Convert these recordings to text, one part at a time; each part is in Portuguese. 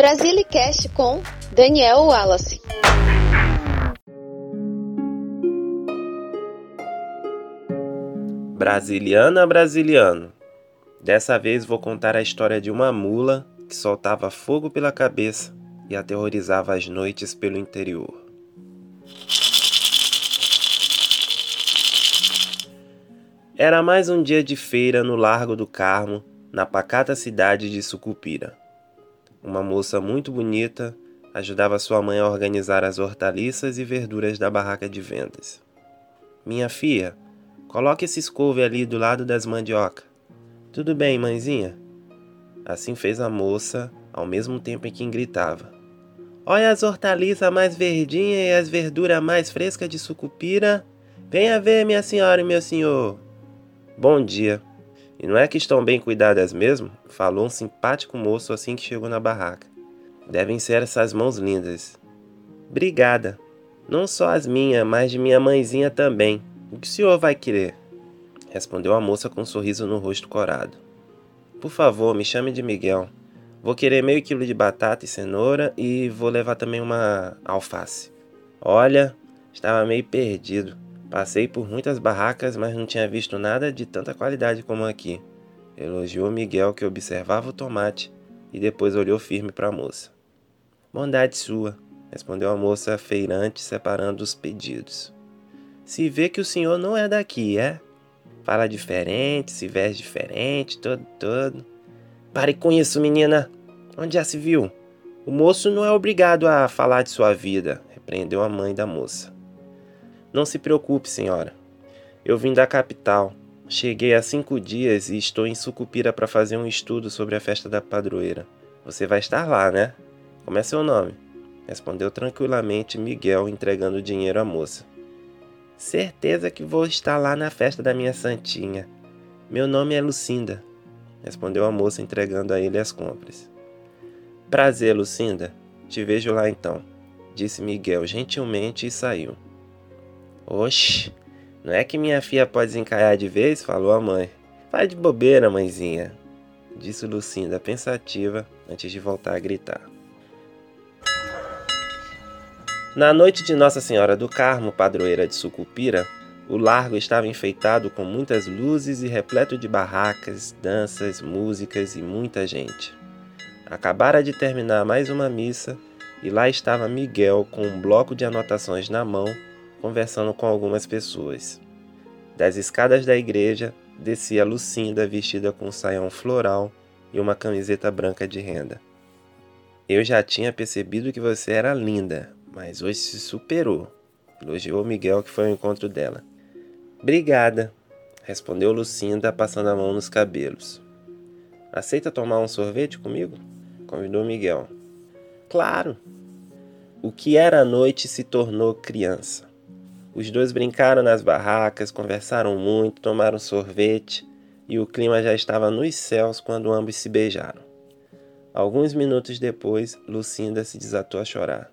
Brasilicast com Daniel Wallace. Brasiliana Brasiliano. Dessa vez vou contar a história de uma mula que soltava fogo pela cabeça e aterrorizava as noites pelo interior. Era mais um dia de feira no Largo do Carmo, na pacata cidade de Sucupira. Uma moça muito bonita ajudava sua mãe a organizar as hortaliças e verduras da barraca de vendas. Minha filha, coloque esse couve ali do lado das mandioca. Tudo bem, mãezinha? Assim fez a moça, ao mesmo tempo em que gritava. Olha as hortaliças mais verdinhas e as verduras mais frescas de sucupira. Venha ver, minha senhora e meu senhor. Bom dia. E não é que estão bem cuidadas mesmo? Falou um simpático moço assim que chegou na barraca. Devem ser essas mãos lindas. Obrigada. Não só as minhas, mas de minha mãezinha também. O que o senhor vai querer? Respondeu a moça com um sorriso no rosto corado. Por favor, me chame de Miguel. Vou querer meio quilo de batata e cenoura e vou levar também uma alface. Olha, estava meio perdido. Passei por muitas barracas, mas não tinha visto nada de tanta qualidade como aqui. Elogiou Miguel, que observava o tomate e depois olhou firme para a moça. Bondade sua, respondeu a moça feirante, separando os pedidos. Se vê que o senhor não é daqui, é? Fala diferente, se veste diferente, todo, todo. Pare com isso, menina. Onde já se viu? O moço não é obrigado a falar de sua vida, repreendeu a mãe da moça. Não se preocupe, senhora. Eu vim da capital. Cheguei há cinco dias e estou em Sucupira para fazer um estudo sobre a festa da padroeira. Você vai estar lá, né? Como é seu nome? Respondeu tranquilamente Miguel, entregando o dinheiro à moça. Certeza que vou estar lá na festa da minha santinha. Meu nome é Lucinda, respondeu a moça, entregando a ele as compras. Prazer, Lucinda. Te vejo lá então, disse Miguel gentilmente e saiu. Oxe, não é que minha filha pode desencaiar de vez? falou a mãe. Vai de bobeira, mãezinha, disse Lucinda pensativa antes de voltar a gritar. Na noite de Nossa Senhora do Carmo, padroeira de Sucupira, o largo estava enfeitado com muitas luzes e repleto de barracas, danças, músicas e muita gente. Acabara de terminar mais uma missa e lá estava Miguel com um bloco de anotações na mão conversando com algumas pessoas. Das escadas da igreja descia Lucinda vestida com um saião floral e uma camiseta branca de renda. Eu já tinha percebido que você era linda, mas hoje se superou, elogiou Miguel, que foi ao encontro dela. Obrigada, respondeu Lucinda, passando a mão nos cabelos. Aceita tomar um sorvete comigo? convidou Miguel. Claro! O que era noite se tornou criança. Os dois brincaram nas barracas, conversaram muito, tomaram sorvete e o clima já estava nos céus quando ambos se beijaram. Alguns minutos depois, Lucinda se desatou a chorar.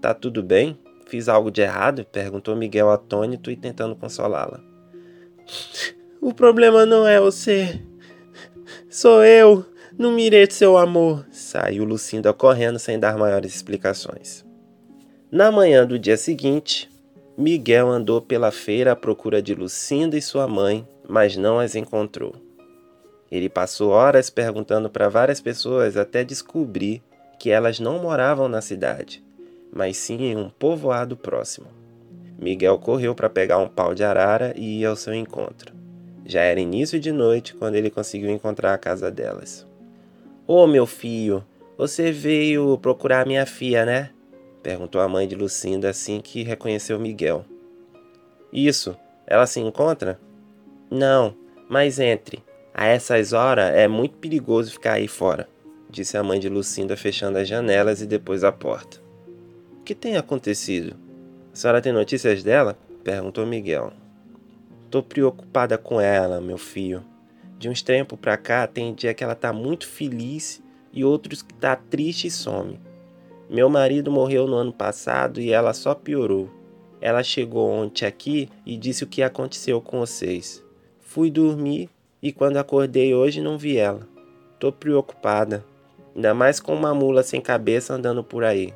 Tá tudo bem? Fiz algo de errado? perguntou Miguel atônito e tentando consolá-la. O problema não é você. Sou eu. Não mirei seu amor. Saiu Lucinda correndo sem dar maiores explicações. Na manhã do dia seguinte, Miguel andou pela feira à procura de Lucinda e sua mãe, mas não as encontrou. Ele passou horas perguntando para várias pessoas até descobrir que elas não moravam na cidade, mas sim em um povoado próximo. Miguel correu para pegar um pau de arara e ir ao seu encontro. Já era início de noite quando ele conseguiu encontrar a casa delas. Ô oh, meu filho, você veio procurar minha filha, né? Perguntou a mãe de Lucinda assim que reconheceu Miguel. Isso, ela se encontra? Não, mas entre. A essas horas é muito perigoso ficar aí fora, disse a mãe de Lucinda, fechando as janelas e depois a porta. O que tem acontecido? A senhora tem notícias dela? perguntou Miguel. Tô preocupada com ela, meu filho. De uns tempos pra cá, tem dia que ela tá muito feliz e outros que tá triste e some. Meu marido morreu no ano passado e ela só piorou. Ela chegou ontem aqui e disse o que aconteceu com vocês. Fui dormir e quando acordei hoje não vi ela. Tô preocupada. Ainda mais com uma mula sem cabeça andando por aí,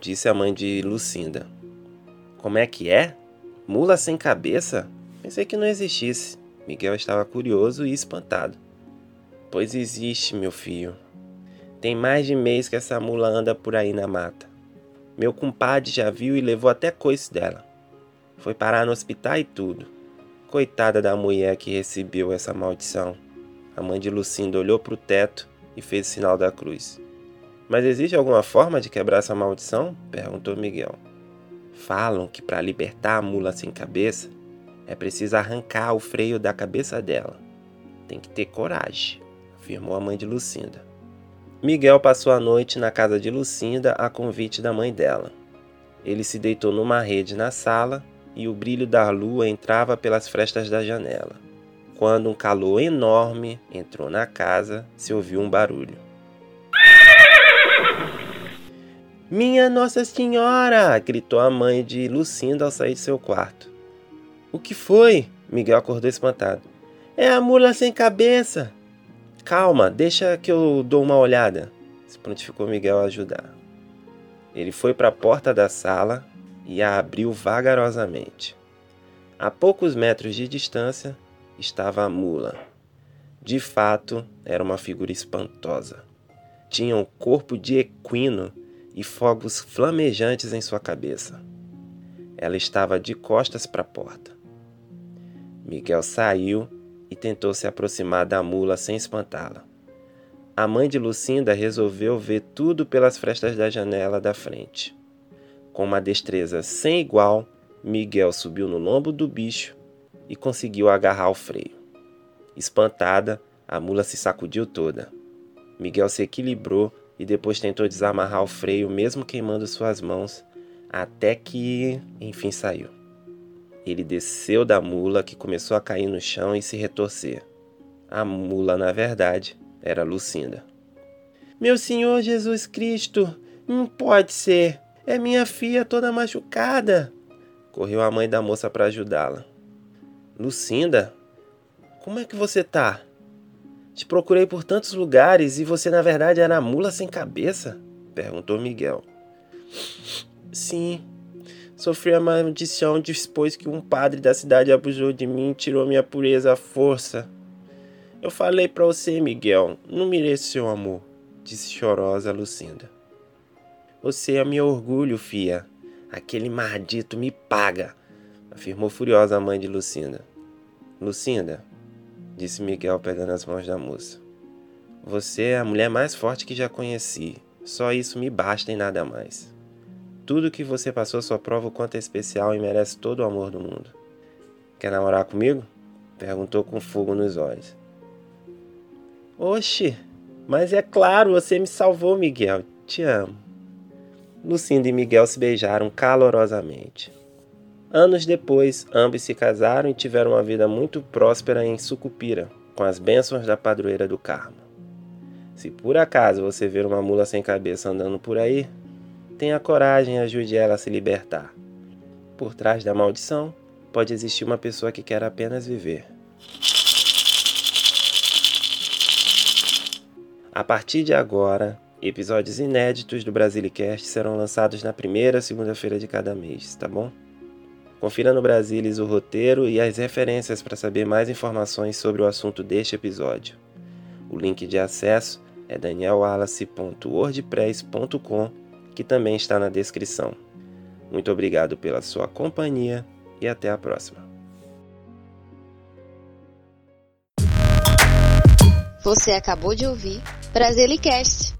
disse a mãe de Lucinda. Como é que é? Mula sem cabeça? Pensei que não existisse. Miguel estava curioso e espantado. Pois existe, meu filho. Tem mais de mês que essa mula anda por aí na mata. Meu compadre já viu e levou até coice dela. Foi parar no hospital e tudo. Coitada da mulher que recebeu essa maldição. A mãe de Lucinda olhou para o teto e fez o sinal da cruz. Mas existe alguma forma de quebrar essa maldição? perguntou Miguel. Falam que para libertar a mula sem cabeça é preciso arrancar o freio da cabeça dela. Tem que ter coragem, afirmou a mãe de Lucinda. Miguel passou a noite na casa de Lucinda a convite da mãe dela. Ele se deitou numa rede na sala e o brilho da lua entrava pelas frestas da janela. Quando um calor enorme entrou na casa, se ouviu um barulho. Minha Nossa Senhora! gritou a mãe de Lucinda ao sair de seu quarto. O que foi? Miguel acordou espantado. É a mula sem cabeça! Calma, deixa que eu dou uma olhada. Se prontificou Miguel a ajudar. Ele foi para a porta da sala e a abriu vagarosamente. A poucos metros de distância estava a mula. De fato, era uma figura espantosa. Tinha um corpo de equino e fogos flamejantes em sua cabeça. Ela estava de costas para a porta. Miguel saiu e tentou se aproximar da mula sem espantá-la. A mãe de Lucinda resolveu ver tudo pelas frestas da janela da frente. Com uma destreza sem igual, Miguel subiu no lombo do bicho e conseguiu agarrar o freio. Espantada, a mula se sacudiu toda. Miguel se equilibrou e depois tentou desamarrar o freio, mesmo queimando suas mãos, até que, enfim, saiu. Ele desceu da mula, que começou a cair no chão e se retorcer. A mula, na verdade, era Lucinda. Meu Senhor Jesus Cristo, não pode ser. É minha filha toda machucada. Correu a mãe da moça para ajudá-la. Lucinda, como é que você tá? Te procurei por tantos lugares e você na verdade era a mula sem cabeça? perguntou Miguel. Sim, Sofri a maldição depois que um padre da cidade abusou de mim e tirou minha pureza à força. Eu falei para você, Miguel, não mereço seu amor, disse chorosa Lucinda. Você é meu orgulho, fia. Aquele maldito me paga, afirmou furiosa a mãe de Lucinda. Lucinda, disse Miguel pegando as mãos da moça. Você é a mulher mais forte que já conheci. Só isso me basta e nada mais. Tudo que você passou só prova o quanto é especial e merece todo o amor do mundo. Quer namorar comigo? Perguntou com fogo nos olhos. Oxe, mas é claro, você me salvou, Miguel. Te amo. Lucinda e Miguel se beijaram calorosamente. Anos depois, ambos se casaram e tiveram uma vida muito próspera em Sucupira, com as bênçãos da padroeira do Carmo. Se por acaso você ver uma mula sem cabeça andando por aí, Tenha coragem e ajude ela a se libertar. Por trás da maldição, pode existir uma pessoa que quer apenas viver. A partir de agora, episódios inéditos do Brasilicast serão lançados na primeira segunda-feira de cada mês, tá bom? Confira no Brasilis o roteiro e as referências para saber mais informações sobre o assunto deste episódio. O link de acesso é danielwallace.wordpress.com que também está na descrição. Muito obrigado pela sua companhia e até a próxima. Você acabou de ouvir Brasilicast.